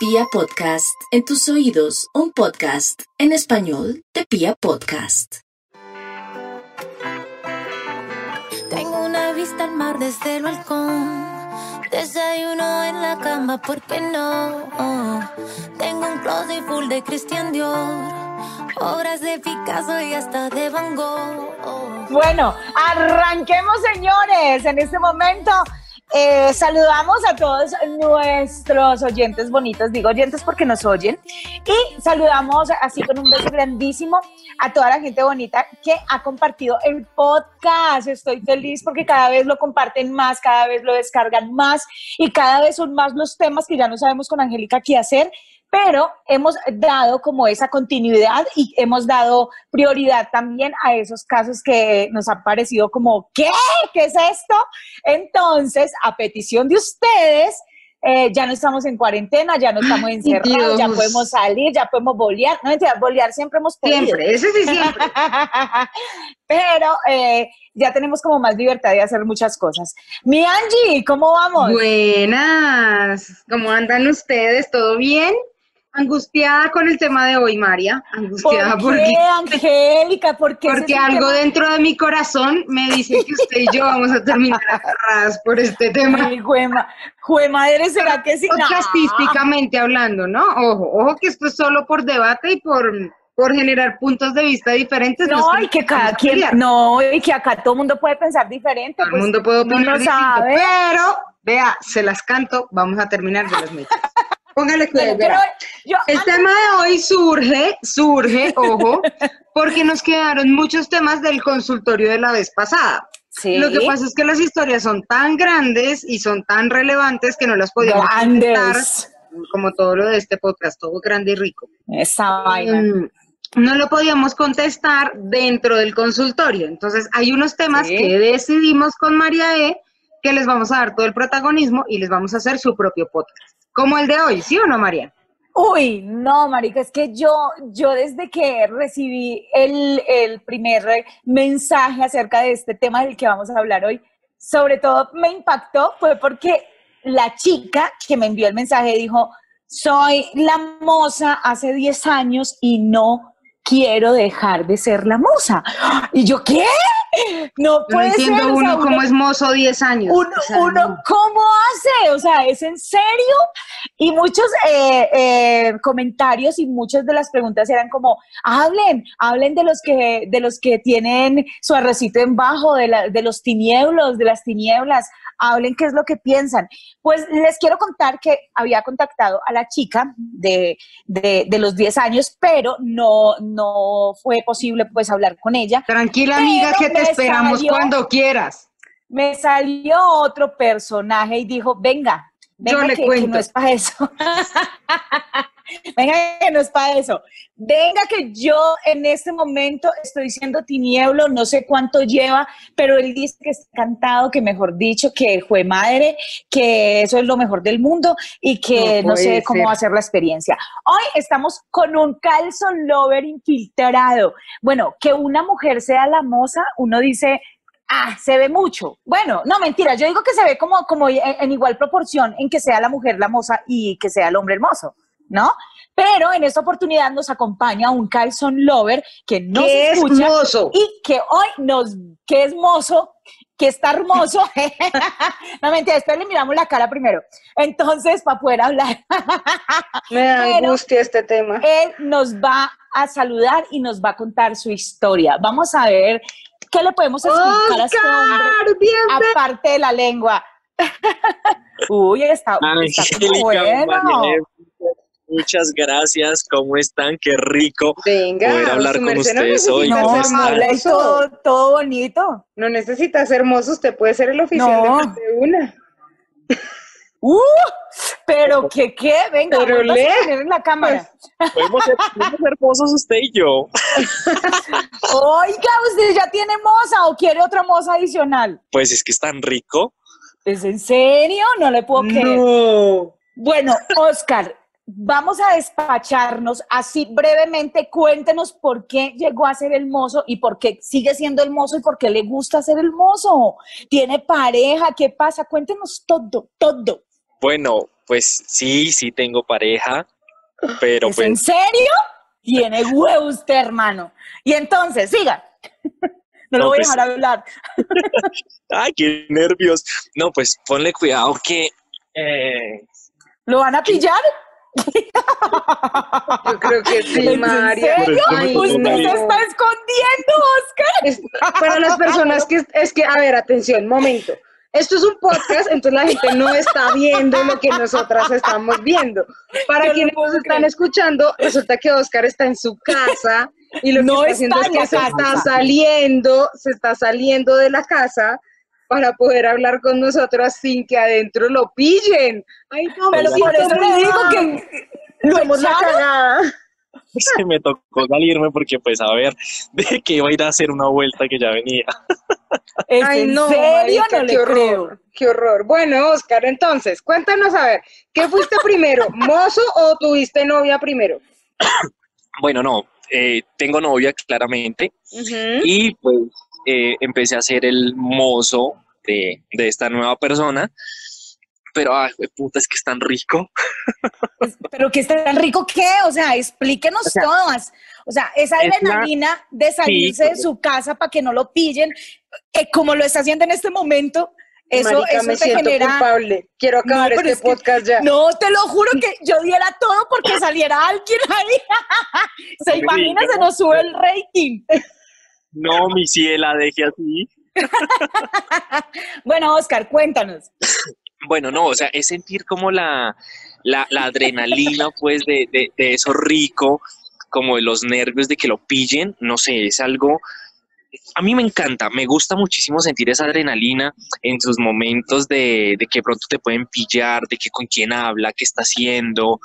Pia Podcast, en tus oídos, un podcast en español de Pia Podcast. Tengo una vista al mar desde el balcón. Desayuno en la cama, ¿por qué no? Tengo un closet full de Christian Dior. Obras de Picasso y hasta de Van Gogh. Bueno, arranquemos, señores. En este momento eh, saludamos a todos nuestros oyentes bonitos, digo oyentes porque nos oyen, y saludamos así con un beso grandísimo a toda la gente bonita que ha compartido el podcast. Estoy feliz porque cada vez lo comparten más, cada vez lo descargan más y cada vez son más los temas que ya no sabemos con Angélica qué hacer pero hemos dado como esa continuidad y hemos dado prioridad también a esos casos que nos han parecido como, ¿qué? ¿Qué es esto? Entonces, a petición de ustedes, eh, ya no estamos en cuarentena, ya no estamos encerrados, ya podemos salir, ya podemos bolear. No mentira, bolear siempre hemos podido. Siempre, ese sí siempre. Pero eh, ya tenemos como más libertad de hacer muchas cosas. Mi Angie, ¿cómo vamos? Buenas, ¿cómo andan ustedes? ¿Todo bien? Angustiada con el tema de hoy, María. Angustiada ¿Por qué, porque, Angélica? ¿Por qué porque algo dentro de mi corazón me dice que usted y yo vamos a terminar agarradas por este tema. Ay, juema, madre, ¿será que sí? Podcastísticamente hablando, ¿no? Ojo, ojo que esto es solo por debate y por, por generar puntos de vista diferentes. No, y que cada quien, no, y que acá todo el mundo puede pensar diferente. Todo el pues, mundo puede opinar distinto, sabe. pero, vea, se las canto, vamos a terminar de las metas. Póngale cuidado. el tema de hoy surge, surge, ojo, porque nos quedaron muchos temas del consultorio de la vez pasada. Lo que pasa es que las historias son tan grandes y son tan relevantes que no las podíamos contar, como todo lo de este podcast, todo grande y rico. Esa vaina. Mm, no lo podíamos contestar dentro del consultorio. Entonces, hay unos temas que decidimos con María E que les vamos a dar todo el protagonismo y les vamos a hacer su propio podcast. Como el de hoy, ¿sí o no, María? Uy, no, marica, es que yo, yo desde que recibí el, el primer mensaje acerca de este tema del que vamos a hablar hoy, sobre todo me impactó fue porque la chica que me envió el mensaje dijo, soy la moza hace 10 años y no quiero dejar de ser la moza. Y yo, ¿qué? No puede no entiendo uno cómo es mozo 10 años. Uno, ¿cómo hace? O sea, ¿es en serio? Y muchos eh, eh, comentarios y muchas de las preguntas eran como, hablen, hablen de los que, de los que tienen su arrecito en bajo, de, la, de los tinieblos, de las tinieblas, hablen qué es lo que piensan. Pues les quiero contar que había contactado a la chica de, de, los 10 años, pero no, no fue posible pues hablar con ella. Tranquila amiga, que te esperamos cuando quieras. Me salió otro personaje y dijo, venga, venga Yo le que, cuento. que no es para eso. Venga, que no es para eso. Venga, que yo en este momento estoy siendo tinieblo, no sé cuánto lleva, pero él dice que está encantado, que mejor dicho, que fue madre, que eso es lo mejor del mundo y que no, sé cómo va a ser la experiencia. Hoy estamos con un calzón lover infiltrado. Bueno, que una mujer sea la moza, uno dice, ah, se ve mucho. Bueno, no, mentira, yo digo que se ve como, como en, igual proporción en que sea la mujer la moza y que sea el hombre hermoso. ¿no? Pero en esta oportunidad nos acompaña un calzón lover que nos ¿Qué escucha es mozo? y que hoy nos, que es mozo, que está hermoso. no mentira, después le miramos la cara primero. Entonces, para poder hablar. Me da Pero angustia este tema. Él nos va a saludar y nos va a contar su historia. Vamos a ver qué le podemos explicar a este hombre, bienvenido. aparte de la lengua. Uy, está, está bueno. Muchas gracias, ¿cómo están? Qué rico Venga, poder hablar con merced no ustedes hoy. No, habla todo, todo bonito. No necesita ser hermoso, usted puede ser el oficial No. de una. ¡Uh! Pero que qué, venga, Pero a poner en la cámara. Podemos ser, podemos ser hermosos usted y yo. Oiga, ¿usted ya tiene moza o quiere otra moza adicional? Pues es que es tan rico. ¿Es en serio? No le puedo creer. No. Bueno, Oscar, vamos a despacharnos así brevemente. Cuéntenos por qué llegó a ser el mozo y por qué sigue siendo el mozo y por qué le gusta ser el mozo. ¿Tiene pareja? ¿Qué pasa? Cuéntenos todo, todo. Bueno, pues sí, sí tengo pareja, pero ¿Es pues... ¿En serio? Tiene huevo usted, hermano. Y entonces, siga. No, lo voy pues- a dejar hablar. Ay, qué nervios. No, pues ponle cuidado que... eh, ¿Lo van a pillar? Yo creo que sí, ¿En María. serio? Ay, Usted no. se está escondiendo, Oscar. Es- para las personas que es que, a ver, atención, momento. Esto es un podcast, entonces la gente no está viendo lo que nosotras estamos viendo. Para Yo quienes nos están creer. escuchando, resulta que Oscar está en su casa y lo No que está haciendo está es en que se está saliendo, se está saliendo de la casa para poder hablar con nosotros sin que adentro lo pillen. Ay, no, Pero por eso le digo que lo somos la cagada. se me tocó salirme porque pues a ver, de que iba a ir a hacer una vuelta que ya venía. ¿Es Ay, en no, serio? marica, no qué le horror, creo. qué horror. Bueno, Oscar, entonces, cuéntanos a ver, ¿qué fuiste primero, mozo o tuviste novia primero? Bueno, no, eh, tengo novia claramente y pues eh, empecé a ser el mozo de, de esta nueva persona. Pero, ay, güey, puta, es que es tan rico. Pues, Pero que está tan rico qué, o sea, explíquenos O sea, todas. O sea, esa es la- adrenalina de salirse de Sí. su casa para que no lo pillen, eh, como lo está haciendo en este momento, eso, Marica, eso me te siento genera. culpable. Quiero acabar No, este es que- podcast ya. No, te lo juro que yo diera todo porque saliera alguien ahí. Se imagina, ¿no? se nos sube el rating. No, mi ciela, deje así. Bueno, Oscar, cuéntanos. Bueno, no, o sea, es sentir como la, la, adrenalina, pues, de, de, eso rico, como de los nervios de que lo pillen, no sé, es algo, a mí me encanta, me gusta muchísimo sentir esa adrenalina en sus momentos de, de que pronto te pueden pillar, de que con quién habla, qué está haciendo,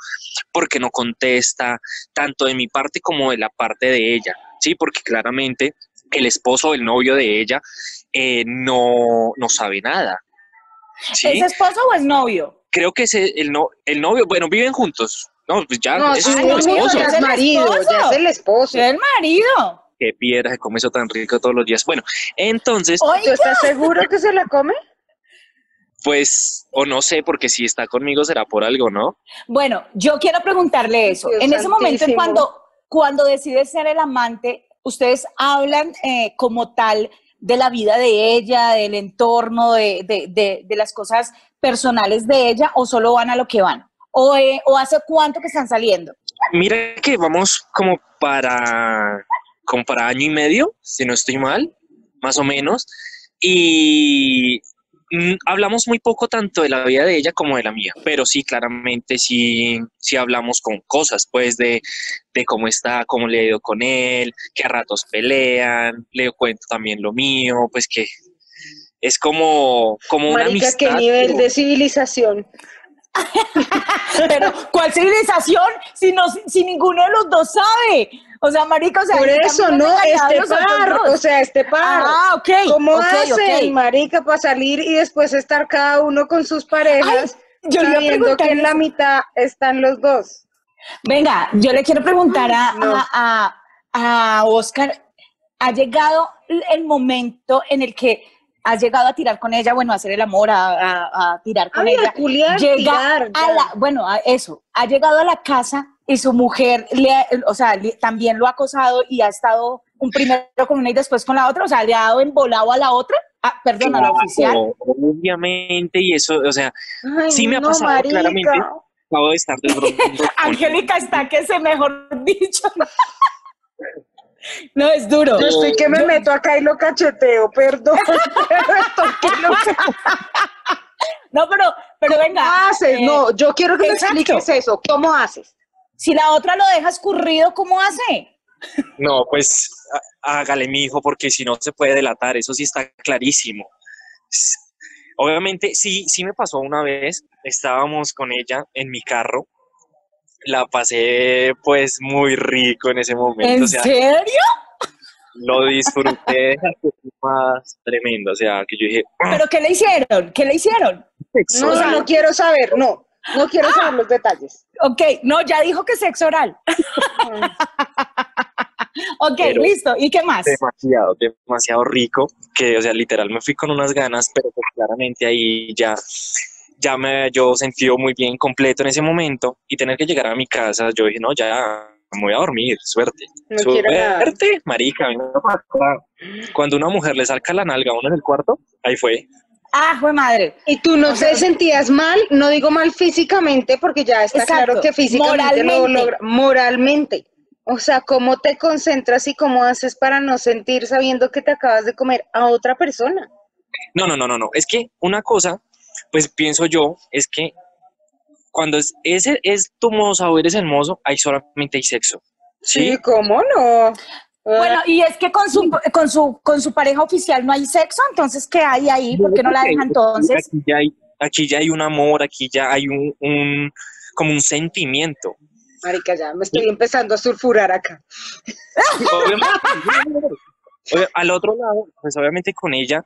por qué no contesta, tanto de mi parte como de la parte de ella, ¿sí? Porque claramente el esposo el novio de ella eh, no, no sabe nada. ¿Sí? ¿Es esposo o es novio? creo que ese, el, no, el novio, bueno, viven juntos. No, pues ya, No, es no, no, esposo. ya ¿Es es el marido, ya esposo? es el esposo. Es el marido. Qué piedra, se come eso tan rico todos los días. Bueno, entonces, ¿Tú Oiga, estás seguro que se la come? pues, o no sé, porque si está conmigo será por algo, ¿no? Bueno, yo quiero preguntarle eso. Dios en ese momento, en santísimo. cuando, cuando decides ser el amante, ¿ustedes hablan eh, como tal de la vida de ella, del entorno, de, de- de- las cosas personales de ella, o solo van a lo que van? ¿O, eh, o hace cuánto que están saliendo? Mira que vamos como para, como para año y medio, si no estoy mal, más o menos. Y hablamos muy poco tanto de la vida de ella como de la mía, pero sí, claramente sí, sí hablamos con cosas, pues, de, de cómo está, cómo le ha ido con él, que a ratos pelean, le cuento también lo mío, pues que es como, como una Marica, amistad. qué nivel pero- de civilización. Pero, ¿cuál civilización si, no, si ninguno de los dos sabe? O sea, marica, o sea... Por eso, no, este par, o sea, este par. Ah, ok. ¿Cómo ok, hacen, marica, para salir y después estar cada uno con sus parejas, yo le iba a sabiendo que en la mitad están los dos? Venga, yo le quiero preguntar a, No. a, a- a Oscar, ¿ha llegado el momento en el que has llegado a tirar con ella, bueno, a hacer el amor, a, a- a tirar con Ay, ella? a culiar, Llega tirar, a la, bueno, a eso, ha llegado a la casa y su mujer, le, ha- o sea, le- también lo ha acosado y ha estado un primero con una y después con la otra, o sea, le ha dado embolado a la otra, ah, perdón, a la oficial. Obviamente, y eso, o sea, Ay, Sí me ha pasado, marica. claramente. acabo de estar con- Angélica está que se mejor dicho. No, es duro. Yo estoy que me meto acá y lo cacheteo, perdón. No, pero, pero venga. ¿Cómo haces? eh, no, yo quiero que me exacto. expliques eso. ¿Cómo haces? Si la otra lo deja escurrido, ¿cómo hace? No, pues há- hágale, mi hijo, porque si no se puede delatar, eso sí está clarísimo. Obviamente, sí, sí me pasó una vez, estábamos con ella en mi carro, la pasé pues muy rico en ese momento, ¿En o sea, serio? lo disfruté más tremendo, o sea, que yo dije, "Ah, ¿Pero qué le hicieron? ¿Qué le hicieron? sexo No, oral". no quiero saber, no. No quiero saber los detalles. Ok, no, ya dijo que sexo oral. ok, Pero- listo. ¿Y qué más? demasiado, demasiado rico, que, o sea, literal me fui con unas ganas, pero pues claramente ahí ya ya me yo sentido muy bien completo en ese momento y tener que llegar a mi casa, yo dije, no, ya me voy a dormir, suerte. suerte, marica, Cuando una mujer le saca la nalga a uno en el cuarto, ahí fue. Ah, fue madre. Y tú no te sentías mal, no digo mal físicamente, porque ya está claro que físicamente moralmente. lo logra, moralmente. O sea, ¿cómo te concentras y cómo haces para no sentir sabiendo que te acabas de comer a otra persona? No, no, no, no, no. Es que una cosa, pues pienso yo, es que cuando es, ese es tu mozo o eres hermoso, ahí solamente hay sexo. Sí, ¿cómo no? Bueno, y es que con su, con su, con su pareja oficial no hay sexo, entonces ¿qué hay ahí? ¿Por qué no la dejan entonces? Aquí ya hay, aquí ya hay un amor, aquí ya hay un, un como un sentimiento. Marica, ya me estoy empezando a sulfurar acá. al otro lado, pues obviamente con ella,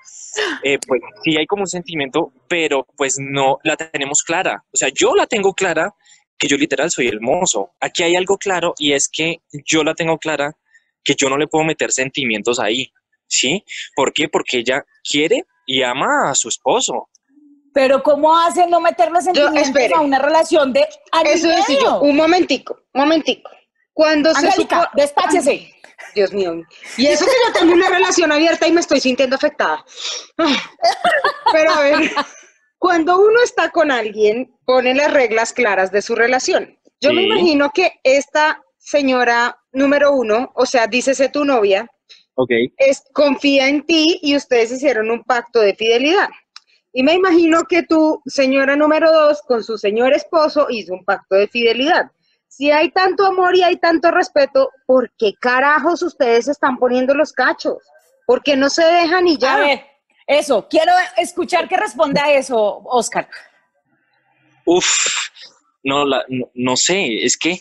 eh, pues sí hay como un sentimiento, pero pues no la tenemos clara. O sea, yo la tengo clara que yo literal soy hermoso. Aquí hay algo claro y es que yo la tengo clara que yo no le puedo meter sentimientos ahí. ¿Sí? ¿Por qué? Porque ella quiere y ama a su esposo. Pero ¿cómo hace no meterle sentimientos a una relación de Eso es Un momentico, momentico. Cuando se despáchese. Dios mío. Y eso que yo tengo una relación abierta y me estoy sintiendo afectada. Pero a ver, cuando uno está con alguien, pone las reglas claras de su relación. Yo me imagino que esta señora número uno, o sea, dícese tu novia, okay. es, confía en ti y ustedes hicieron un pacto de fidelidad. Y me imagino que tu señora número dos, con su señor esposo, hizo un pacto de fidelidad. Si hay tanto amor y hay tanto respeto, ¿por qué carajos ustedes están poniendo los cachos? ¿Por qué no se dejan y ya? A ver, eso, quiero escuchar que responda a eso, Oscar. Uf, no, no, sé, es que...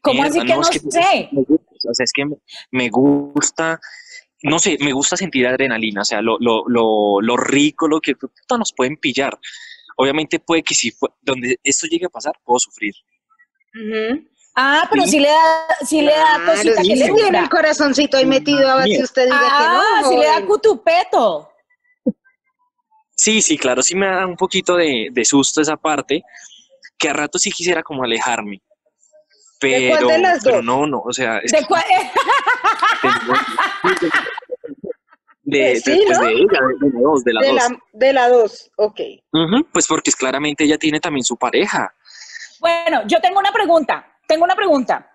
¿Cómo así que no, sé? o sea, es que me gusta no sé, me gusta sentir adrenalina, o sea, lo, lo, lo, lo rico, lo que nos pueden pillar. Obviamente puede que si fue, donde esto llegue a pasar, puedo sufrir. Ah, pero si le da, si le da cosita que le tiene el corazoncito ahí metido a ver si usted diga que no. Ah, si le da cutupeto. Sí, sí, claro, sí me da un poquito de, de susto esa parte, que a rato sí quisiera como alejarme. Pero, ¿De las pero no, no, o sea... ¿De cuál? de, sí, de, de, ella, de, la dos, de la dos. de la dos, ok. pues porque es claramente ella tiene también su pareja. Bueno, yo tengo una pregunta, tengo una pregunta.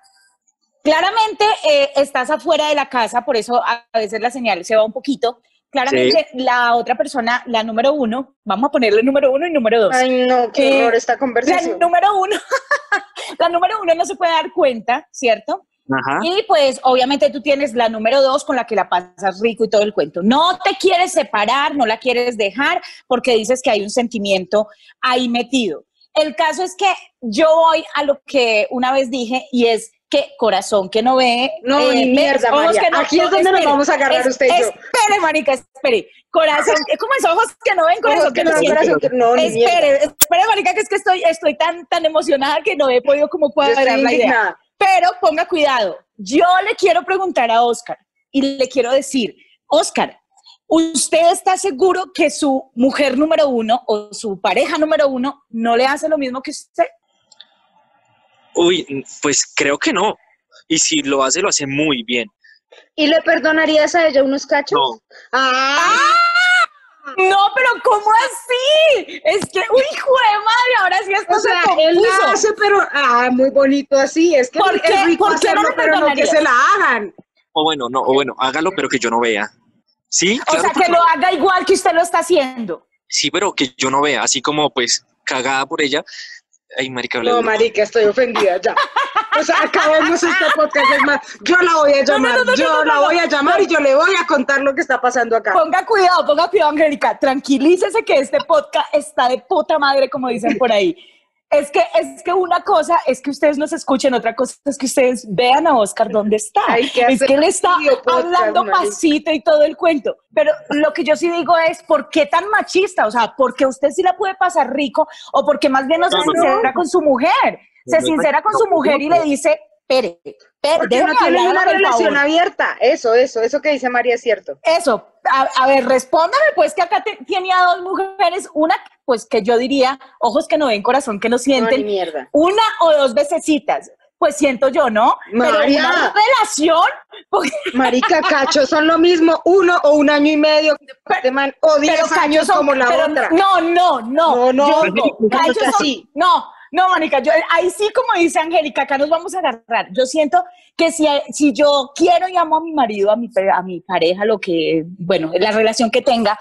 Claramente eh, estás afuera de la casa, por eso a veces la señal se va un poquito. Claramente la otra persona, la número uno, vamos a ponerle número uno y número dos. Ay, no, qué eh, horror esta conversación. La número uno, la número uno no se puede dar cuenta, ¿cierto? Ajá. Y pues obviamente tú tienes la número dos con la que la pasas rico y todo el cuento. No te quieres separar, no la quieres dejar porque dices que hay un sentimiento ahí metido. El caso es que yo voy a lo que una vez dije y es que corazón que no ve. No, eh, ni mierda, María. Aquí es donde nos vamos a agarrar usted y yo. Espere, marica, espere. Corazón, ¿cómo es ojos que no ven, corazón que, no, no corazón que no, Espere, espere, marica, que es que estoy, estoy tan, tan emocionada que no he podido como cuadrar la idea. Pero ponga cuidado. Yo le quiero preguntar a Oscar y le quiero decir, Oscar, ¿Usted está seguro que su mujer número uno o su pareja número uno no le hace lo mismo que usted? Uy, pues creo que no. Y si lo hace, lo hace muy bien. ¿Y le perdonarías a ella unos cachos? No. ¡Ah! No, pero ¿cómo así? Es que, uy, hijo de madre, ahora sí esto o sea, él la hace, pero, ah, muy bonito así. Es que ¿Por qué? es rico ¿Por qué hacerlo, no pero no que se la hagan. O bueno, no, o bueno, hágalo, pero que yo no vea. Sí, O sea, que lo haga igual que usted lo está haciendo. Sí, pero que yo no vea, así como pues cagada por ella. Ay, marica, No, marica, estoy ofendida ya. O sea, acabemos este podcast. Es más, yo la voy a llamar, yo la voy a llamar y yo le voy a contar lo que está pasando acá. Ponga cuidado, ponga cuidado, Angélica. Tranquilícese que este podcast está de puta madre, como dicen por ahí. Es que, es que una cosa es que ustedes nos escuchen, otra cosa es que ustedes vean a Oscar dónde está. es que él está hablando pasito y todo el cuento. Pero lo que yo sí digo es, ¿por qué tan machista? O sea, ¿por qué usted sí la puede pasar rico? ¿O porque más bien no se sincera con su mujer? Se sincera con su mujer y le dice, Pere, Porque no tienen una relación abierta. Eso, eso, eso que dice María es cierto. Eso, a, ver, respóndame, pues que acá tenía dos mujeres, una, pues que yo diría, ojos que no ven, corazón que no sienten. mierda. Una o dos vecesitas pues siento yo, ¿no? María, Pero una relación. Marica, cacho, son lo mismo, uno o un año y medio o diez años como la otra. No, no, no. No, no, yo, sí. No, no, Mónica, yo, ahí sí, como dice Angélica, acá nos vamos a agarrar. Yo siento que si, si yo quiero y amo a mi marido, a mi, a mi pareja, lo que, bueno, la relación que tenga,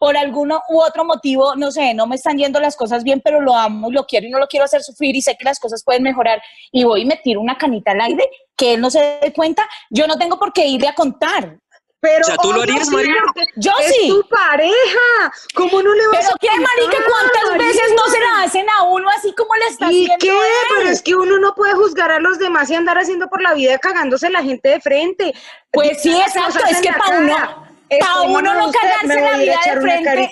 por alguno u otro motivo, no sé, no me están yendo las cosas bien, pero lo amo, lo quiero y no lo quiero hacer sufrir y sé que las cosas pueden mejorar y voy y me una canita al aire que él no se dé cuenta, yo no tengo por qué irle a contar. Pero o tú lo harías, María. Yo es sí. tu pareja. ¿Cómo no le vas ¿Pero qué, marica? ¿Cuántas veces no se la hacen a uno así como le está ¿Y haciendo qué? Pero es que uno no puede juzgar a los demás y andar haciendo por la vida cagándose la gente de frente. Pues sí, exacto. Es que para uno para uno no cagarse la vida de frente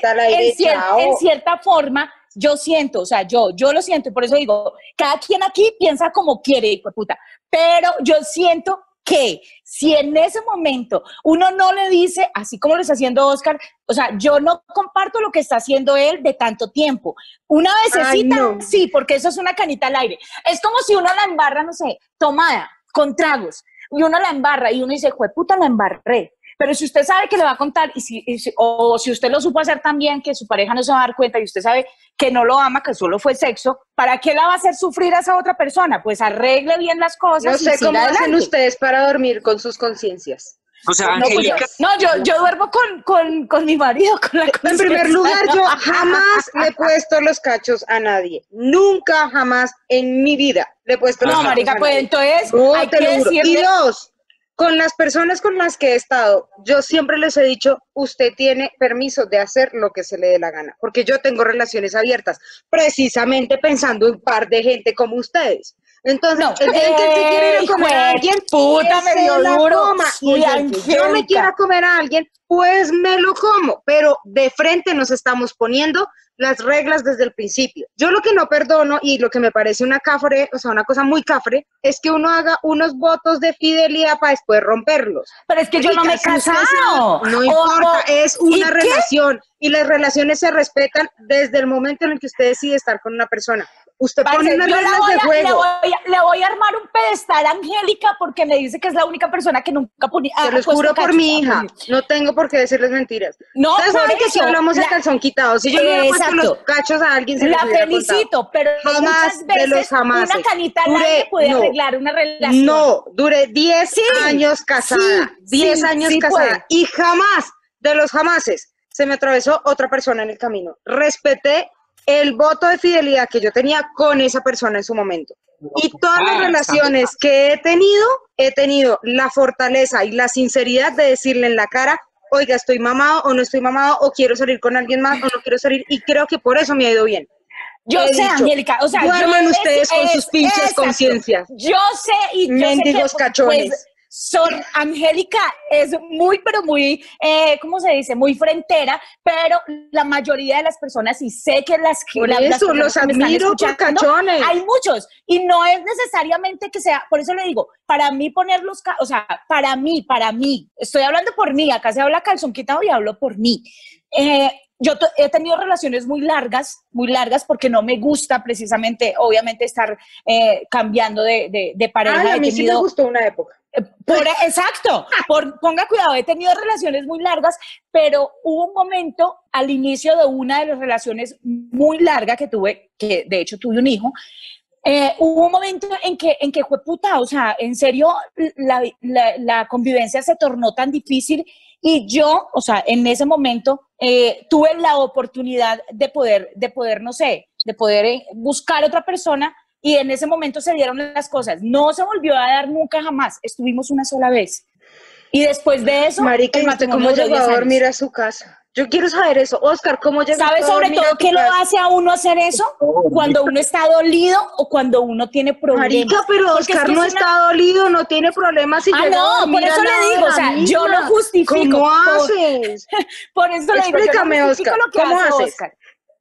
en, cierta forma, yo siento, o sea, yo, yo lo siento, y por eso digo, cada quien aquí piensa como quiere, hijo puta, pero yo siento que si en ese momento uno no le dice, así como lo está haciendo Oscar, o sea, yo no comparto lo que está haciendo él de tanto tiempo. Una vececita, sí, porque eso es una canita al aire. Es como si uno la embarra, no sé, tomada, con tragos, y uno la embarra y uno dice, puta, la embarré. Pero si usted sabe que le va a contar, y si, o si usted lo supo hacer también, que su pareja no se va a dar cuenta y usted sabe que no lo ama, que solo fue sexo, ¿para qué la va a hacer sufrir a esa otra persona? Pues arregle bien las cosas. No sé cómo hacen ustedes para dormir con sus conciencias. O sea, pues, Angélica. No, yo, yo duermo con, con, con, mi marido, con la En primer lugar, yo jamás le he puesto los cachos a nadie. Nunca, jamás en mi vida le he puesto los cachos. No, marica, pues entonces hay que decirle... Y dos, con las personas con las que he estado, yo siempre les he dicho, usted tiene permiso de hacer lo que se le dé la gana, porque yo tengo relaciones abiertas, precisamente pensando en un par de gente como ustedes. Entonces, el día que se quiere ir a comer a alguien, puta, me dio duro. Y yo me quiera comer a alguien, pues me lo como, pero de frente nos estamos poniendo las reglas desde el principio. Yo lo que no perdono y lo que me parece una cafre, o sea, una cosa muy cafre, es que uno haga unos votos de fidelidad para después romperlos. Pero es que yo no me he casado. No importa, es una relación y las relaciones se respetan desde el momento en el que usted decide estar con una persona. Usted pone unas reglas de juego. Le voy, a, armar un pedestal a Angélica porque me dice que es la única persona que nunca ponía. Se lo juro por mi hija. No tengo por qué decirles mentiras. No, Ustedes saben que si hablamos de calzón quitado, si yo le puesto los cachos a alguien, se La felicito, pero jamás de los jamás. Una canita duré, puede arreglar una relación. No, duré 10 años casada. 10 años casada. Y jamás de los jamases se me atravesó otra persona en el camino. Respeté el voto de fidelidad que yo tenía con esa persona en su momento. Y todas las ah, relaciones que he tenido, he tenido la fortaleza y la sinceridad de decirle en la cara, oiga, estoy mamado o no estoy mamado, o quiero salir con alguien más o no quiero salir, y creo que por eso me ha ido bien. Yo sé, Angélica, o sea, duerman ustedes con sus pinches conciencias. Yo sé y yo Mendigos sé que, cachones. Pues, son, Angélica es muy, pero muy, eh, ¿cómo se dice? Muy frentera, pero la mayoría de las personas, y sé que las que... Por eso, los admiro por cachones. Hay muchos, y no es necesariamente que sea, por eso le digo, para mí ponerlos, o sea, para mí, para mí, estoy hablando por mí, acá se habla calzón quitado y hablo por mí. Eh, yo he tenido relaciones muy largas, muy largas, porque no me gusta precisamente, obviamente, estar eh, cambiando de, de, pareja. a mí sí me gustó una época. Por, exacto, por, ponga cuidado, he tenido relaciones muy largas, pero hubo un momento al inicio de una de las relaciones muy larga que tuve, que de hecho tuve un hijo, eh, hubo un momento en que, en que fue puta, o sea, en serio, la, la convivencia se tornó tan difícil y yo, o sea, en ese momento eh, tuve la oportunidad de poder, de poder, no sé, de poder eh, buscar otra persona y en ese momento se dieron las cosas. No se volvió a dar nunca jamás, estuvimos una sola vez. Y después de eso, Marica, el ¿cómo llegó a dormir a su casa? Yo quiero saber eso. Oscar, ¿cómo llega ¿Sabes sobre todo qué lo hace a uno hacer eso? Cuando uno está dolido o cuando uno tiene problemas. Marica, pero Oscar no está dolido, no tiene problemas. Y ah, no, por eso le digo, o sea, yo lo justifico. ¿Cómo haces? Por, eso le digo, Explícame, Oscar, ¿cómo haces? Oscar.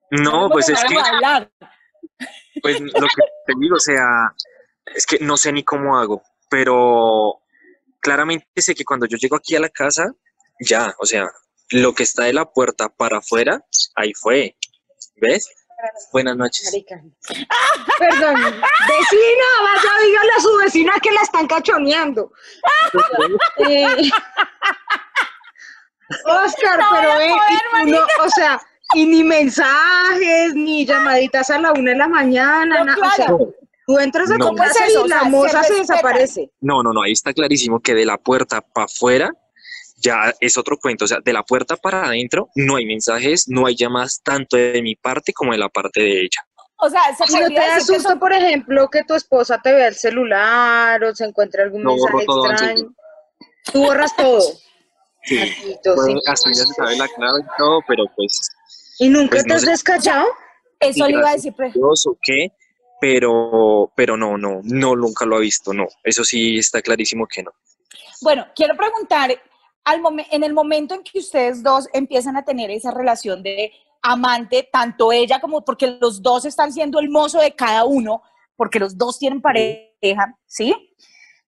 No, pues es que... Pues lo que te digo, o sea, es que no sé ni cómo hago. pero claramente sé que cuando yo llego aquí a la casa, ya, o sea, lo que está de la puerta para afuera, ahí fue. ¿Ves? Buenas noches. Perdón, vecina, vaya, dígale a su vecina que la están cachoneando. eh, Oscar, pero eh, o sea, y ni mensajes, ni llamaditas a la una de la mañana, o sea, tú entras a tu casa y la moza se, desaparece. No, no, no, ahí está clarísimo que de la puerta para afuera ya es otro cuento, o sea, de la puerta para adentro no hay mensajes, no hay llamadas tanto de mi parte como de la parte de ella. O sea, se no te asusta, por ejemplo, que tu esposa te vea el celular o se encuentre algún mensaje extraño. Tú borras todo. Sí, pues, así ya se sabe la clave y todo, pero pues... ¿Y nunca pues, te has descachado? Eso le iba a decir. ¿O qué? Pero, pero no, no, no, nunca lo ha visto, no. Eso sí está clarísimo que no. Bueno, quiero preguntar, al en el momento en que ustedes dos empiezan a tener esa relación de amante, tanto ella como porque los dos están siendo el mozo de cada uno, porque los dos tienen pareja, ¿sí?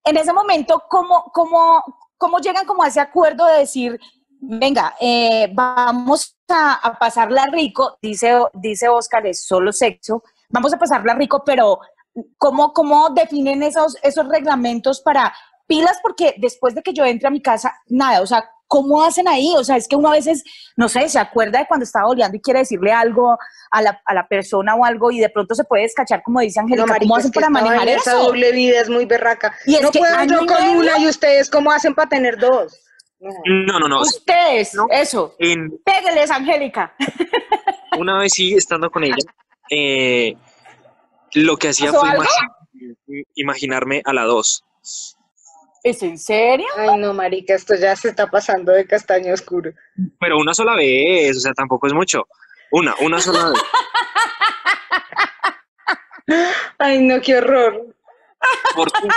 En ese momento, ¿cómo, cómo, cómo llegan como a ese acuerdo de decir, venga, eh, vamos a, pasarla rico, dice, dice Oscar, es solo sexo, vamos a pasarla rico, pero ¿cómo, cómo definen esos, esos reglamentos para pilas? Porque después de que yo entre a mi casa, nada, o sea, ¿cómo hacen ahí? O sea, es que uno a veces, no sé, se acuerda de cuando estaba oleando y quiere decirle algo a la, a la persona o algo y de pronto se puede descachar, como dice Angélica. ¿Cómo hacen para manejar eso? Esa doble vida es muy berraca. Y no puedo yo con una y ustedes, ¿cómo hacen para tener dos? No, no, no. Ustedes, eso. En... Pégueles, Angélica. Una vez sí, estando con ella, eh, lo que hacía fue imaginarme a la dos. ¿Es en serio? Ay, no, marica, esto ya se está pasando de castaño oscuro. Pero una sola vez, o sea, tampoco es mucho. Una, una sola vez. Ay, no, qué horror. ¿Por qué?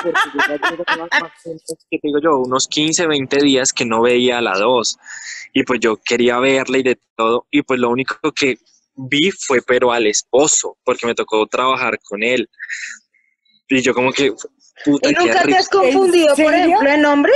digo yo, unos 15, 20 días que no veía a la dos. Y pues yo quería verla y de todo. Y pues lo único que vi fue pero al esposo, porque me tocó trabajar con él. Y yo como que... Puta, ¿Y nunca te has confundido, por ejemplo, el nombre?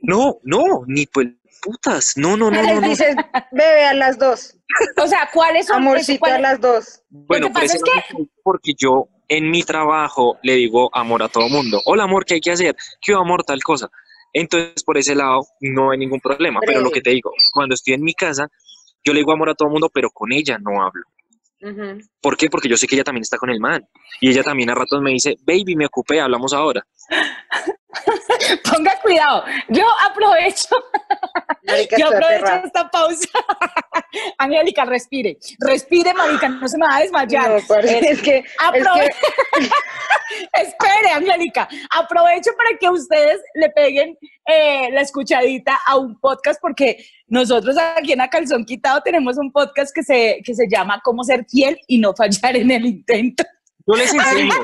No, no, ni pues putas. No, no, no, no. no. Dices, bebe a las dos. O sea, ¿cuáles son? Amorcito a las dos. Bueno, pues es que... porque yo en mi trabajo le digo amor a todo mundo. Hola, amor, ¿qué hay que hacer? ¿Qué amor, tal cosa? Entonces, por ese lado, no hay ningún problema. Pero lo que te digo, cuando estoy en mi casa, yo le digo amor a todo mundo, pero con ella no hablo. ¿Por qué? Porque yo sé que ella también está con el man. Y ella también a ratos me dice, baby, me ocupé, hablamos ahora. Ponga cuidado. Yo aprovecho. yo aprovecho esta pausa. Angélica, respire. Respire, marica, no se me va a desmayar. No, es, que, Espere, Angélica. Aprovecho para que ustedes le peguen eh, la escuchadita a un podcast porque nosotros aquí en A Calzón Quitado tenemos un podcast que se, que se llama Cómo ser fiel y no fallar en el intento. No les enseño.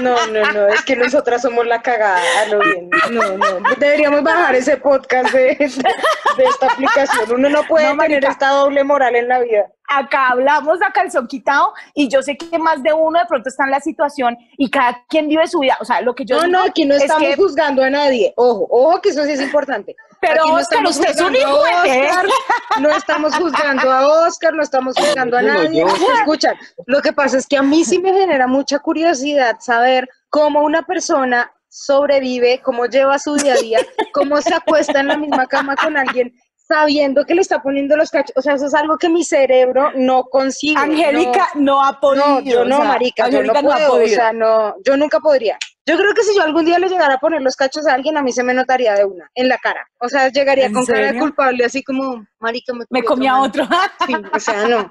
No, no, no, es que nosotras somos la cagada, a lo bien. No, no, deberíamos bajar ese podcast de, esta aplicación. Uno no puede tener esta doble moral en la vida. Acá hablamos a calzón quitado y yo sé que más de uno de pronto está en la situación y cada quien vive su vida. O sea, lo que yo No, no, aquí no estamos juzgando a nadie. Ojo, ojo que eso sí es importante. Pero no estamos usted es un hijo Oscar, No estamos juzgando a Oscar, no estamos juzgando a nadie. Escuchan, lo que pasa es que a mí sí me genera mucha curiosidad saber cómo una persona sobrevive, cómo lleva su día a día, cómo se acuesta en la misma cama con alguien sabiendo que le está poniendo los cachos. O sea, eso es algo que mi cerebro no consigue. Angélica no, ha podido. No, yo no, marica, yo no puedo. o sea, no, yo nunca podría. Yo creo que si yo algún día le llegara a poner los cachos a alguien, a mí se me notaría de una, en la cara. O sea, llegaría con cara de culpable, así como, marica, me, me comía otro. Sí, o sea, no.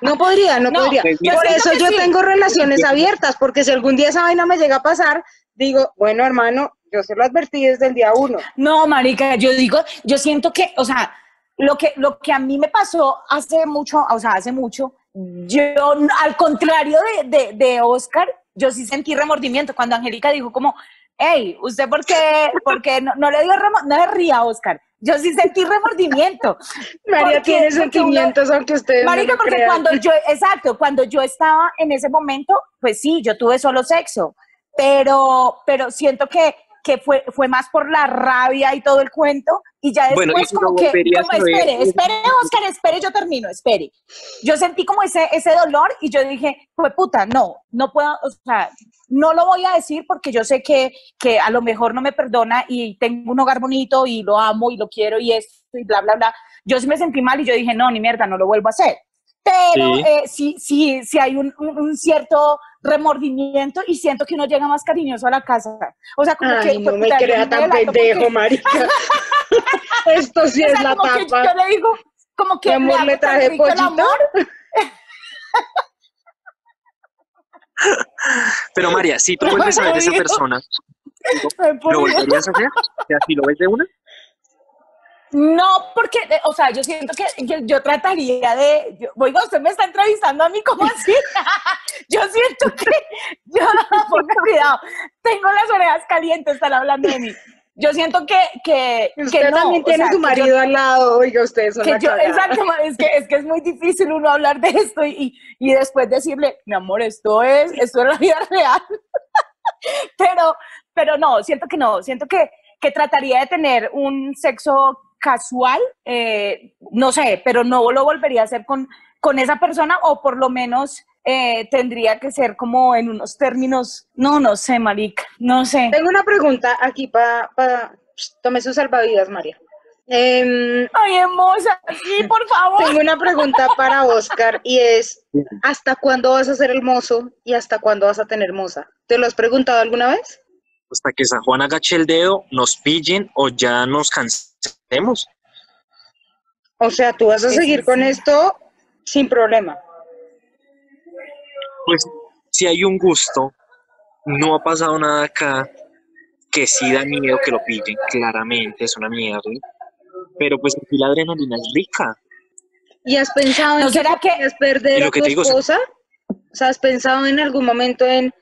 No podría, no, podría. Pues, Por eso yo tengo relaciones abiertas, porque si algún día esa vaina me llega a pasar, digo, bueno, hermano, yo se lo advertí desde el día uno. No, marica, yo digo, yo siento que, o sea, lo que, lo que a mí me pasó hace mucho, o sea, hace mucho, yo, al contrario de, de, de Oscar, yo sí sentí remordimiento cuando Angélica dijo como, hey, ¿usted por qué, porque no, no, le dio no le ría, Oscar? Yo sí sentí remordimiento. María tiene sentimientos, aunque ustedes Marica, porque cuando yo, exacto, cuando yo estaba en ese momento, pues sí, yo tuve solo sexo, pero, pero siento que, que fue, fue más por la rabia y todo el cuento, y ya después como que, como, espere, espere, Oscar, espere, yo termino, espere. Yo sentí como ese, ese dolor y yo dije, pues puta, no, no puedo, o sea, no lo voy a decir porque yo sé que, que a lo mejor no me perdona y tengo un hogar bonito y lo amo y lo quiero y esto y bla, bla, bla. Yo sí me sentí mal y yo dije, no, ni mierda, no lo vuelvo a hacer. Pero sí, sí, eh, sí, hay un, un, cierto remordimiento y siento que uno llega más cariñoso a la casa. O sea, como que... no me crea tan pendejo, marica. Esto sí es la tapa. yo le digo, como que... Mi amor, le traje pollito. Pero María, si tú vuelves a ver a esa persona, ¿lo volverías a hacer? O sea, si lo ves de una. No, porque, eh, o sea, yo siento que, yo trataría de, yo, oiga, usted me está entrevistando a mí, ¿cómo así? yo siento que, yo, ponga cuidado, tengo las orejas calientes, están hablando de mí. Yo siento que, que, usted no, también tiene su marido al lado, oiga, usted que yo, Exacto, es que, es que es muy difícil uno hablar de esto y, y después decirle, mi amor, esto es, esto es la vida real. pero, pero no, siento que no, siento que, que trataría de tener un sexo casual, eh, no sé, pero no lo volvería a hacer con, con esa persona o por lo menos eh, tendría que ser como en unos términos, no, no sé, marica, no sé. Tengo una pregunta aquí para, pa, tome sus salvavidas, María. Em, Ay, hermosa, sí, por favor. Tengo una pregunta para Oscar y es, ¿hasta cuándo vas a ser hermoso y hasta cuándo vas a tener moza? ¿Te lo has preguntado alguna vez? Hasta que San Juan agache el dedo, nos pillen o ya nos cansemos. O sea, tú vas a seguir con esto sin problema. Pues si hay un gusto, no ha pasado nada acá que sí da miedo que lo pillen, claramente es una mierda. Pero pues aquí la adrenalina es rica. ¿Y has pensado en será que perder a tu esposa? O sea, ¿has pensado en algún momento en,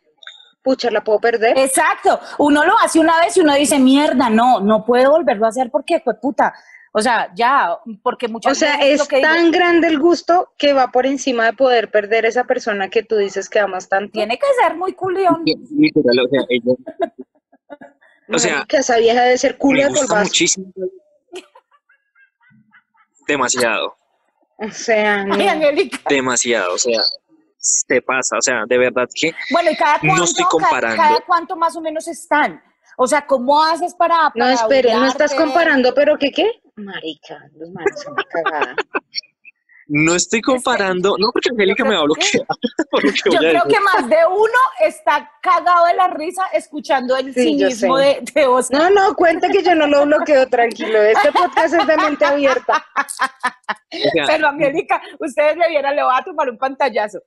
pucha, la puedo perder? Exacto. Uno lo hace una vez y uno dice, mierda, no, no puedo volverlo a hacer porque, pues puta, o sea, ya, porque muchas O sea, es tan grande el gusto que va por encima de poder perder esa persona que tú dices que amas tanto. Tiene que ser muy culión. o sea, que esa vieja debe ser culo de muchísimo. Demasiado. O sea, demasiado, o sea, te pasa, o sea, de verdad que bueno, ¿y cada cuánto, no estoy comparando. cada cuánto más o menos están? O sea, ¿cómo haces para, No, espere, no estás comparando, pero ¿qué qué? Marica, los son una cagada. No estoy comparando, no porque Angélica me va a bloquear. Yo creo que más de uno está cagado de la risa escuchando el cinismo de, de No, no, cuenta que yo no lo bloqueo, tranquilo. Este podcast es de mente abierta. Pero Angélica, ustedes le vieran, le voy a tomar un pantallazo.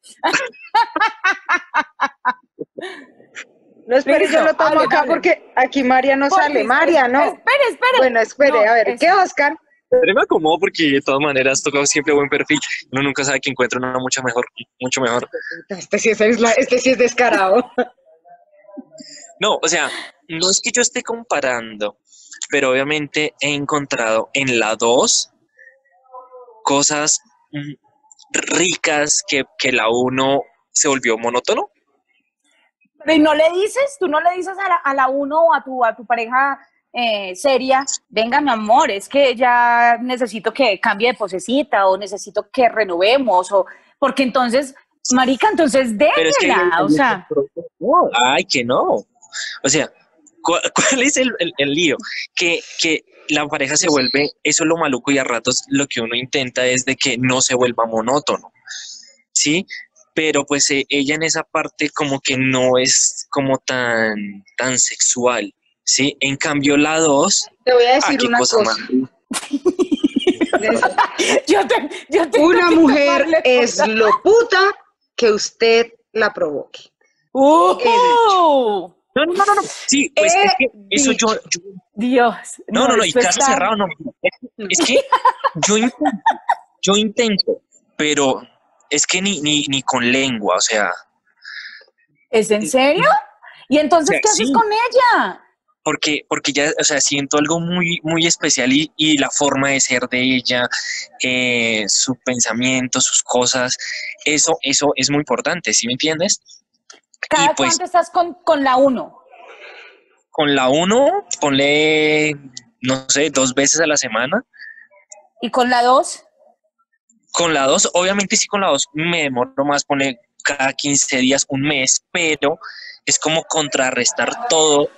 No, espere, yo lo tomo acá porque aquí María no sale. María, no. Espere, espere. Bueno, espere, a ver, ¿qué, Oscar? Pero me acomodo porque de todas maneras toca siempre buen perfil. Uno nunca sabe que encuentra una mucho mejor, mucho mejor. Este sí es, este sí es descarado. No, o sea, no es que yo esté comparando, pero obviamente he encontrado en la 2 cosas mm, ricas que, que la 1 se volvió monótono. Y no le dices, tú no le dices a la, a la uno o a tu, a tu pareja eh, seria, venga mi amor, es que ya necesito que cambie de posecita o necesito que renovemos o porque entonces, marica, entonces déjela, o sea. Ay, que no. O sea, ¿cuál, es el, el, lío? Que, que la pareja se vuelve, eso es lo maluco y a ratos lo que uno intenta es de que no se vuelva monótono. ¿Sí? pero pues eh, ella en esa parte como que no es como tan, tan sexual, ¿sí? En cambio la dos... Te voy a decir una cosa. una mujer es lo puta que usted la provoque. Uh No, no, no, no, Sí, pues es que eso yo, Dios. No, no, no, y caso cerrado, no. Es que yo intento, yo intento, pero es que ni, ni, ni con lengua, o sea. ¿Es en serio? ¿Y entonces qué haces con ella? Porque, porque ya, o sea, siento algo muy, muy especial y, la forma de ser de ella, eh, su pensamiento, sus cosas, eso, eso es muy importante, ¿sí me entiendes? ¿Cada pues cuánto estás con, con la 1? Con la 1, ponle, no sé, dos veces a la semana. ¿Y con la 2? Con la 2, obviamente sí con la 2 me demoro más, pone cada 15 días, un mes, pero es como contrarrestar todo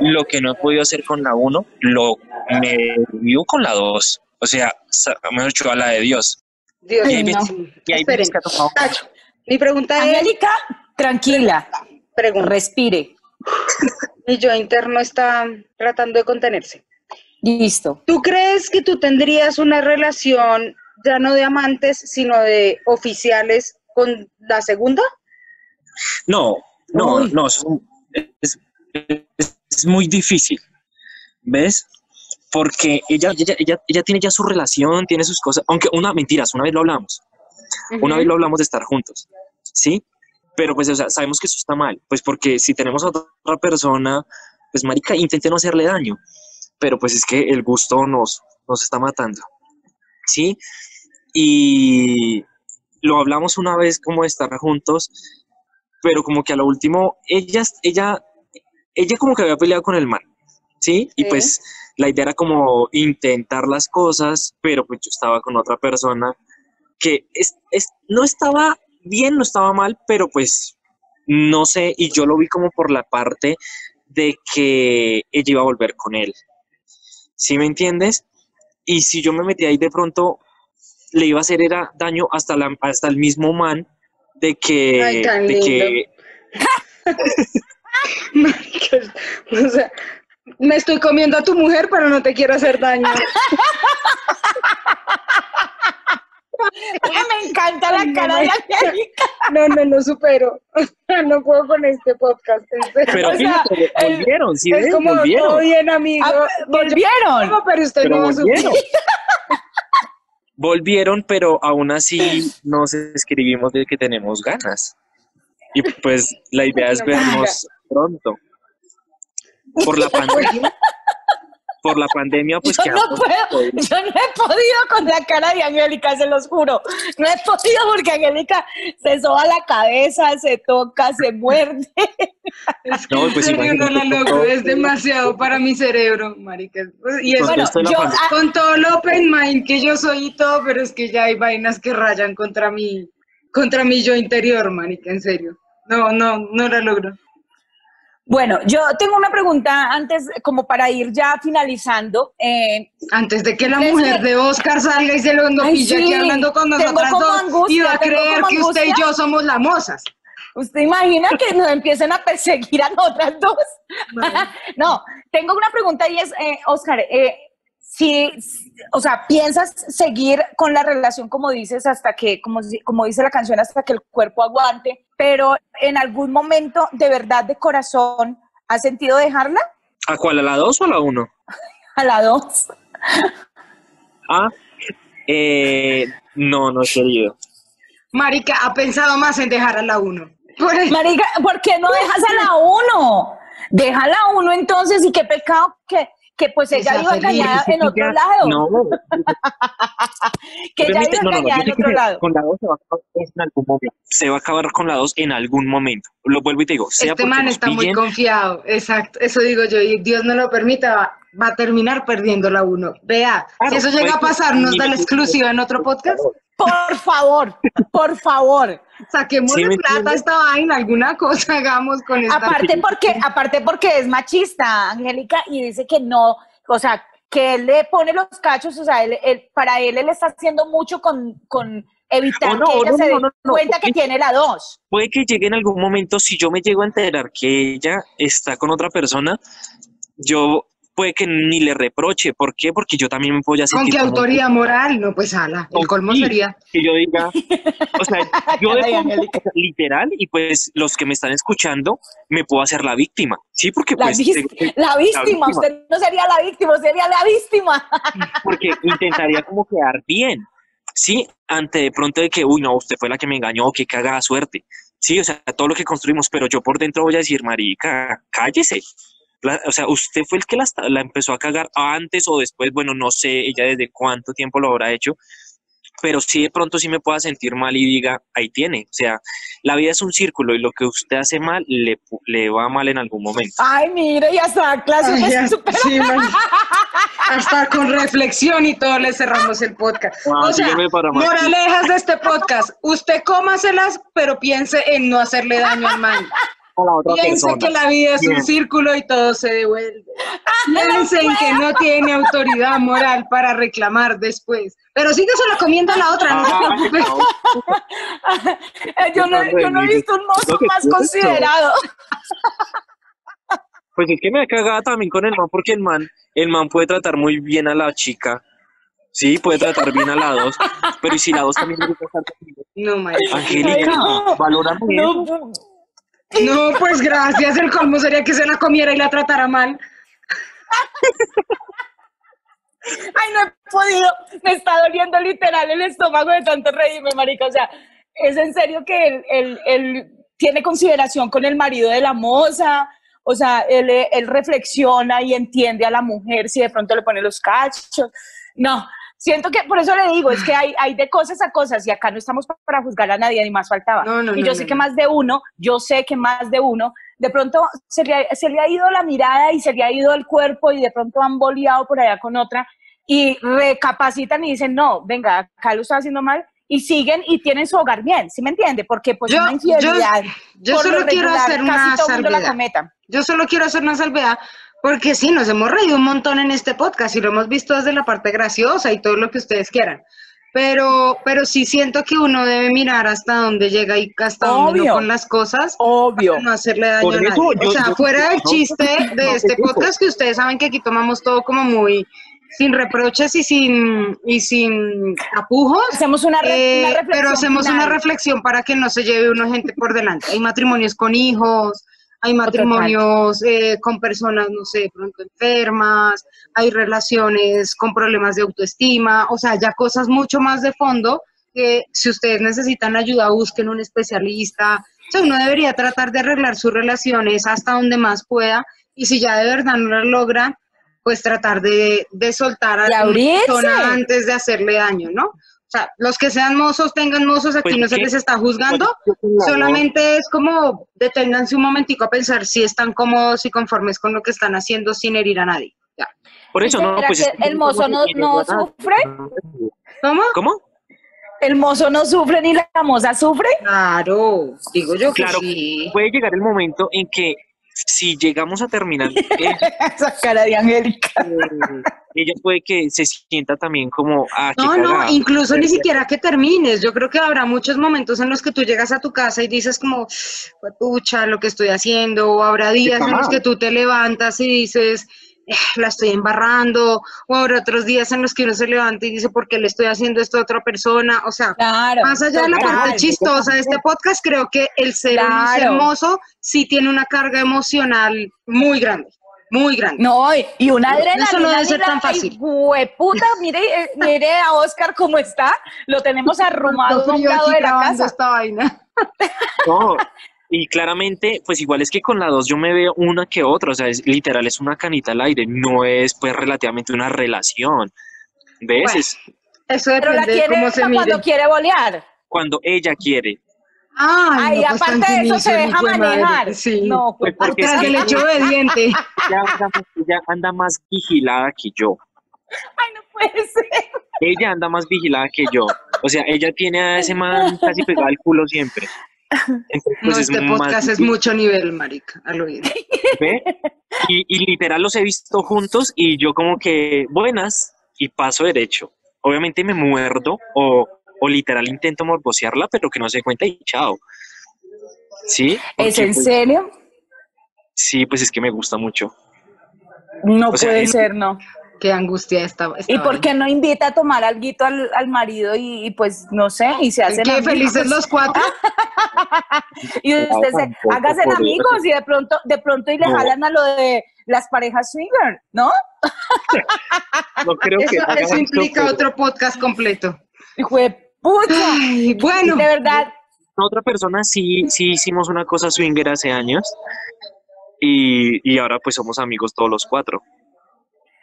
lo que no he podido hacer con la 1, lo me vivo con la 2. O sea, me hecho a la de Dios. Dios mío. Mi pregunta es... Angélica, tranquila. Respire. Mi yo interno está tratando de contenerse. Listo. ¿Tú crees que tú tendrías una relación ya no de amantes, sino de oficiales con la segunda? No, no, no, es, muy difícil, ¿ves? Porque ella, ella, ella, tiene ya su relación, tiene sus cosas, aunque una, mentiras, una vez lo hablamos, una vez lo hablamos de estar juntos, ¿sí? Pero pues, o sea, sabemos que eso está mal, pues porque si tenemos a otra persona, pues marica, intente no hacerle daño, pero pues es que el gusto nos, nos está matando, ¿sí? Y lo hablamos una vez como de estar juntos, pero como que a lo último, ella, ella, ella como que había peleado con el man, ¿sí? Y pues la idea era como intentar las cosas, pero pues yo estaba con otra persona que es, no estaba bien, no estaba mal, pero pues no sé, y yo lo vi como por la parte de que ella iba a volver con él. ¿Sí me entiendes? Y si yo me metí ahí de pronto, le iba a hacer era daño hasta, la, hasta el mismo man de que... Ay, de que... o sea, me estoy comiendo a tu mujer, pero no te quiero hacer daño. Me encanta la cara de Angélica. No, no, no supero. No puedo con este podcast. Pero fíjate, volvieron, sí, es como volvieron. todo bien, amigo. Ah, volvieron. pero usted no volvieron. volvieron, pero aún así nos escribimos de que tenemos ganas. Y pues la idea es vernos pronto. Por la pandemia, por la pandemia, pues yo no, puedo, yo no he podido con la cara de Angélica, se los juro. No he podido porque Angélica se soba la cabeza, se toca, se muerde. Es no, pues no la loco, es demasiado para mi cerebro, marica. Y es, bueno, yo, con todo lo open mind que yo soy y todo, pero es que ya hay vainas que rayan contra mi, contra mi yo interior, marica, en serio. No, no, no la logro. Bueno, yo tengo una pregunta antes, como para ir ya finalizando. Eh, antes de que la mujer de Oscar salga y se lo pilla aquí hablando con nosotras dos y va a creer que usted y yo somos las mozas. ¿Usted imagina que nos empiecen a perseguir a nosotras dos? no, tengo una pregunta y es, eh, Oscar, eh, si, o sea, piensas seguir con la relación como dices hasta que, como, como dice la canción, hasta que el cuerpo aguante, pero en algún momento de verdad de corazón, ¿has sentido dejarla? ¿A cuál? ¿A la 2 o a la 1? a la 2. ah, eh, no, no he querido. Marica, ha pensado más en dejar a la 1. Marica, ¿por qué no dejas a la 1? Deja a la 1 entonces y qué pecado que que pues ella iba engañada en otro lado. No. que ella iba engañada en otro lado. Con la 2 se va a acabar en algún momento. Se va a acabar con la 2 en algún momento. Lo vuelvo y te digo. Sea este man está muy confiado. Exacto. Eso digo yo. Y Dios no lo permita, va, a terminar perdiendo la 1. Vea, si eso llega a pasar, ¿nos da la exclusiva en otro podcast? Por favor, por favor. Saquemos de plata esta vaina, alguna cosa hagamos con esta. Aparte porque, aparte porque es machista, Angélica, y dice que no, o sea, que él le pone los cachos, o sea, él, para él él está haciendo mucho con, con evitar que ella se dé cuenta que tiene la dos. Puede que llegue en algún momento, si yo me llego a enterar que ella está con otra persona, yo puede que ni le reproche. ¿Por qué? Porque yo también me puedo ya sentir. ¿Con qué autoría moral? No, pues ala, el colmo sería. Que yo diga, o sea, yo de literal, y pues los que me están escuchando, me puedo hacer la víctima. Sí, porque la pues. la, víctima, usted no sería la víctima, sería la víctima. porque intentaría como quedar bien. Sí, ante de pronto de que, uy, no, usted fue la que me engañó, que cagada suerte. Sí, o sea, todo lo que construimos, pero yo por dentro voy a decir, marica, cállese o sea, usted fue el que la, empezó a cagar antes o después, bueno, no sé ella desde cuánto tiempo lo habrá hecho, pero sí de pronto sí me pueda sentir mal y diga, ahí tiene. O sea, la vida es un círculo y lo que usted hace mal le, le va mal en algún momento. Ay, mire, ya está, clase sí, Hasta con reflexión y todo le cerramos el podcast. o sea, moralejas de este podcast. Usted cómaselas, pero piense en no hacerle daño al man. Piense que la vida es un círculo y todo se devuelve. Piensen que no tiene autoridad moral para reclamar después. Pero sí que se la comienda la otra, no se preocupe. yo, no, yo no he visto un mozo más considerado. Pues es que me ha cagado también con el man, porque el man, el man puede tratar muy bien a la chica. Sí, puede tratar bien a la dos, pero ¿y si la dos también le gusta No, Angélica, valora no, no, pues gracias. El colmo sería que se la comiera y la tratara mal. Ay, no he podido. Me está doliendo literal el estómago de tanto reírme, marica. O sea, es en serio que él, tiene consideración con el marido de la moza. O sea, él, él reflexiona y entiende a la mujer si de pronto le pone los cachos. No, Siento que, por eso le digo, es que hay, hay de cosas a cosas y acá no estamos para juzgar a nadie, ni más faltaba. y yo sé que más de uno, yo sé que más de uno, de pronto se le, ha, se le ha ido la mirada y se le ha ido el cuerpo y de pronto han boleado por allá con otra y recapacitan y dicen, no, venga, acá lo está haciendo mal y siguen y tienen su hogar bien, ¿sí me entiende? Porque pues yo, una infidelidad, yo, solo quiero hacer una salvedad. Yo solo quiero hacer una salvedad porque sí, nos hemos reído un montón en este podcast y lo hemos visto desde la parte graciosa y todo lo que ustedes quieran. Pero, pero sí siento que uno debe mirar hasta dónde llega y hasta dónde con las cosas. Obvio. no hacerle daño a nadie. o sea, fuera del chiste de este podcast, que ustedes saben que aquí tomamos todo como muy sin reproches y sin, y sin apujos. Hacemos una, eh, Pero hacemos una reflexión para que no se lleve uno gente por delante. Hay matrimonios con hijos, hay matrimonios eh, con personas, no sé, pronto enfermas, hay relaciones con problemas de autoestima, o sea, ya cosas mucho más de fondo que si ustedes necesitan ayuda, busquen un especialista. O sea, uno debería tratar de arreglar sus relaciones hasta donde más pueda y si ya de verdad no lo logra, pues tratar de, de soltar a la persona antes de hacerle daño, ¿no? Sea, los que sean mozos, tengan mozos, aquí pues no se les está juzgando, solamente es como deténganse un momentico a pensar si están cómodos y conformes con lo que están haciendo sin herir a nadie. Ya. Por eso no, pues el mozo no, no sufre. ¿Cómo? ¿Cómo? El mozo no sufre ni la moza sufre. Claro, digo yo que claro, sí. Puede llegar el momento en que si llegamos a terminar. Esa cara de Angélica. Ella puede que se sienta también como. Ah, no, no, incluso ni siquiera que termines. Yo creo que habrá muchos momentos en los que tú llegas a tu casa y dices, como, pucha, lo que estoy haciendo. O habrá días en los que tú te levantas y dices, eh, la estoy embarrando, o habrá otros días en los que uno se levanta y dice, ¿por qué le estoy haciendo esto a otra persona? O sea, más allá de la parte chistosa de este podcast, creo que el ser hermoso sí tiene una carga emocional muy grande. Muy grande. No, y una adrenalina. Eso no debe ser tan fácil. Puta, mire, eh, mire a Oscar cómo está. Lo tenemos arrumado a un lado de la casa. Esta vaina. No, y claramente, pues igual es que con la dos yo me veo una que otra, o sea, es literal, es una canita al aire, no es pues relativamente una relación. ¿Ves? eso depende Pero la cómo se cuando quiere bolear. Cuando ella quiere. Ay, no, pues aparte de eso se deja manejar. Sí. No, pues porque es que le echó obediente. Ella anda, ella anda más vigilada que yo. Ay, no puede ser. Ella anda más vigilada que yo. O sea, ella tiene a ese man casi pegado al culo siempre. Pues, este podcast es mucho nivel, marica, al oído. Y, literal los he visto juntos y yo como que, buenas, y paso derecho. Obviamente me muerdo o, literal intento morbosearla, pero que no se cuenta y chao. ¿Sí? ¿Es en pues, serio? Sí, pues es que me gusta mucho. No puede ser, no qué angustia esta. ¿Y por qué no invita a tomar algo al, al marido y, pues no sé, y se hacen ¿Qué felices los cuatro? y usted se, hágase amigos y de pronto, de pronto y le jalan a lo de las parejas swinger, ¿no? no creo que eso, implica otro podcast completo. Hijo de puta. bueno. De verdad. Otra persona sí, sí hicimos una cosa swinger hace años y, y ahora pues somos amigos todos los cuatro.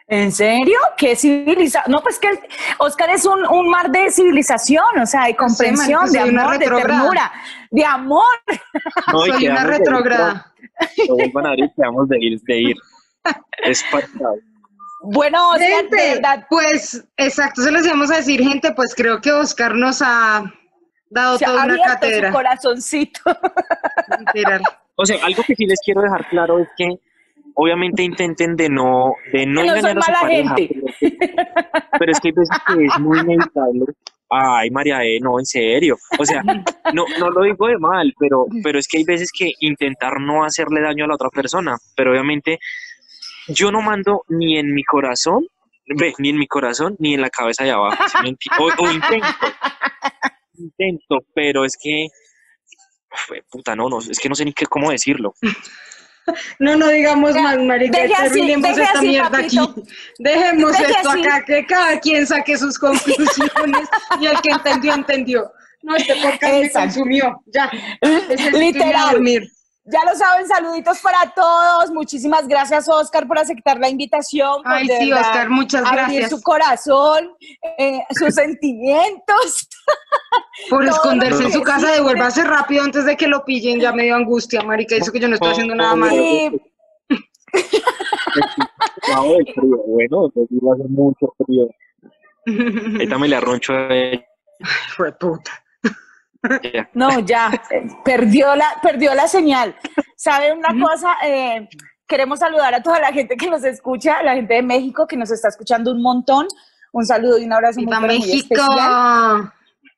¿En serio? ¿Qué civilización? No, pues que Oscar es un, un, mar de civilización, o sea, de comprensión, de amor, de ternura, de amor. No, soy una retrógrada. Vuelvan a abrir, quedamos de ir, de ir. Es pasado. Bueno, Oscar, gente, pues exacto, se les íbamos a decir, gente, pues creo que Oscar nos ha dado toda una cátedra. Su corazoncito. O sea, algo que sí les quiero dejar claro es que obviamente intenten de no, de no engañar a su pareja. Pero, es que hay veces que es muy inevitable. Ay, María E, no, en serio. O sea, no, no lo digo de mal, pero, pero es que hay veces que intentar no hacerle daño a la otra persona, pero obviamente yo no mando ni en mi corazón, ve, ni en mi corazón, ni en la cabeza de abajo. o, intento, intento, pero es que, puta, no, no, es que no sé ni qué, cómo decirlo. No, no digamos más, marica, terminemos esta mierda aquí. Dejemos esto acá, que cada quien saque sus conclusiones y el que entendió, entendió. No, este podcast me consumió, ya. Literal. Ya lo saben, saluditos para todos. Muchísimas gracias, Oscar, por aceptar la invitación. Ay, sí, Oscar, muchas gracias. su corazón, eh, sus sentimientos. Por esconderse en su casa, devuélvase rápido antes de que lo pillen. Ya me dio angustia, marica. Dice que yo no estoy haciendo nada malo. bueno, pues iba a hacer mucho frío. Ahorita me le arroncho a Fue puta. No, ya, perdió la, perdió la señal. ¿Sabe una cosa? Eh, queremos saludar a toda la gente que nos escucha, la gente de México que nos está escuchando un montón. Un saludo y un abrazo ¡Viva México!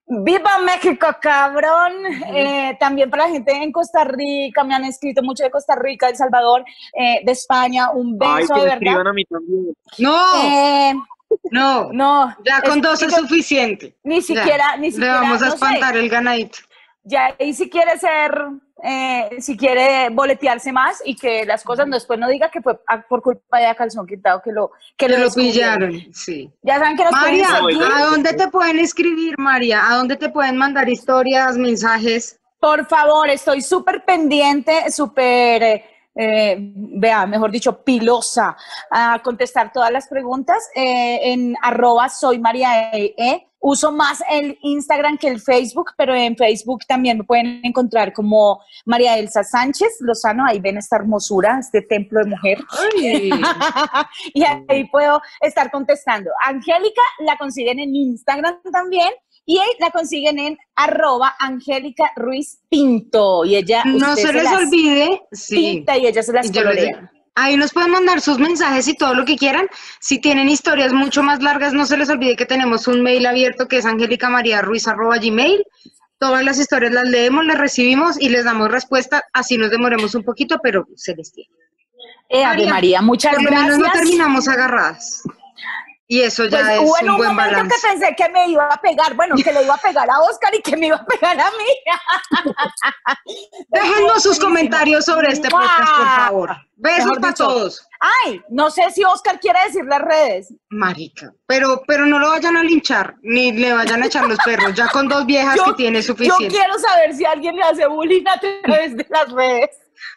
¡Viva México, cabrón! Eh, también para la gente en Costa Rica, me han escrito mucho de Costa Rica, de El Salvador, eh, de España, un beso de verdad. A mí también. ¡No! No, no. Ya con dos es suficiente. Ni siquiera, ni siquiera. Le vamos a espantar el ganadito. Ya, y si quiere ser, eh, si quiere boletearse más y que las cosas después no diga que fue por culpa de calzón quitado que lo que, lo, pillaron, sí. Ya saben que nos María, ¿a dónde te pueden escribir, María? ¿A dónde te pueden mandar historias, mensajes? Por favor, estoy súper pendiente, súper eh, vea, mejor dicho, pilosa a contestar todas las preguntas eh, en arroba soy María e, e. Uso más el Instagram que el Facebook, pero en Facebook también me pueden encontrar como María Elsa Sánchez Lozano. Ahí ven esta hermosura, este templo de mujer. y ahí puedo estar contestando. Angélica la consiguen en Instagram también y la consiguen en arroba Angélica Ruiz Pinto. Y ella. No se les olvide. Sí. Pinta y ella se las colorea. Ahí nos pueden mandar sus mensajes y todo lo que quieran. Si tienen historias mucho más largas, no se les olvide que tenemos un mail abierto que es gmail. Todas las historias las leemos, las recibimos y les damos respuesta. Así nos demoremos un poquito, pero se les tiene. Eh, María, María, muchas por gracias. Por lo menos no terminamos agarradas. Y eso ya pues, es hubo en un, buen momento que pensé que me iba a pegar, bueno, que le iba a pegar a Oscar y que me iba a pegar a mí. Déjenos sus comentarios sobre este podcast, por favor. Besos para todos. Ay, no sé si Oscar quiere decir las redes. Marica, pero, pero no lo vayan a linchar, ni le vayan a echar los perros, ya con dos viejas que tiene suficiente. Yo quiero saber si alguien le hace bullying a través de las redes.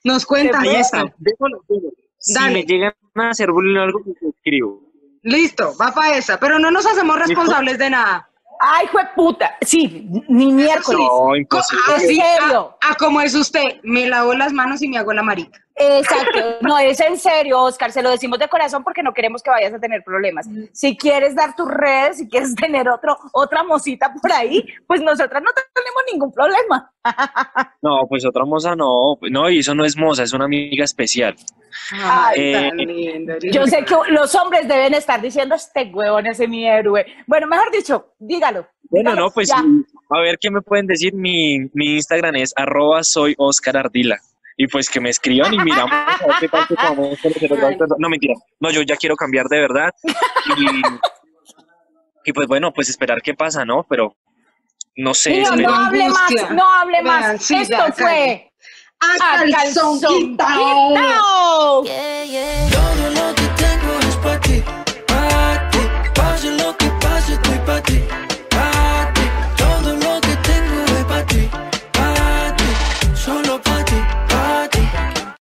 Nos cuentan eso. Si me llegan a hacer bullying o algo, pues escribo. Listo, va para esa, pero no nos hacemos responsables de nada. Ay, fue puta. Sí, ni miércoles. No, imposible. ¿En serio? A, como es usted, me lavo las manos y me hago la marica. Exacto. No, es en serio, Oscar. Se lo decimos de corazón porque no queremos que vayas a tener problemas. Si quieres dar tus redes, si quieres tener otro, otra mosita por ahí, pues nosotras no tenemos ningún problema. No, pues otra moza no. No, y eso no es moza, es una amiga especial. Ay, tan eh, lindo, Yo sé que los hombres deben estar diciendo, este huevón es mi héroe. Bueno, mejor dicho, dígalo. Bueno, no, pues a ver qué me pueden decir. Mi, mi Instagram es arroba soy Oscar Ardila. Y pues que me escriban y miramos No, mentira. No, yo ya quiero cambiar de verdad. Y, pues bueno, pues esperar qué pasa, ¿no? Pero no sé. No, no hable más, no hable más. Esto fue a calzón quitao.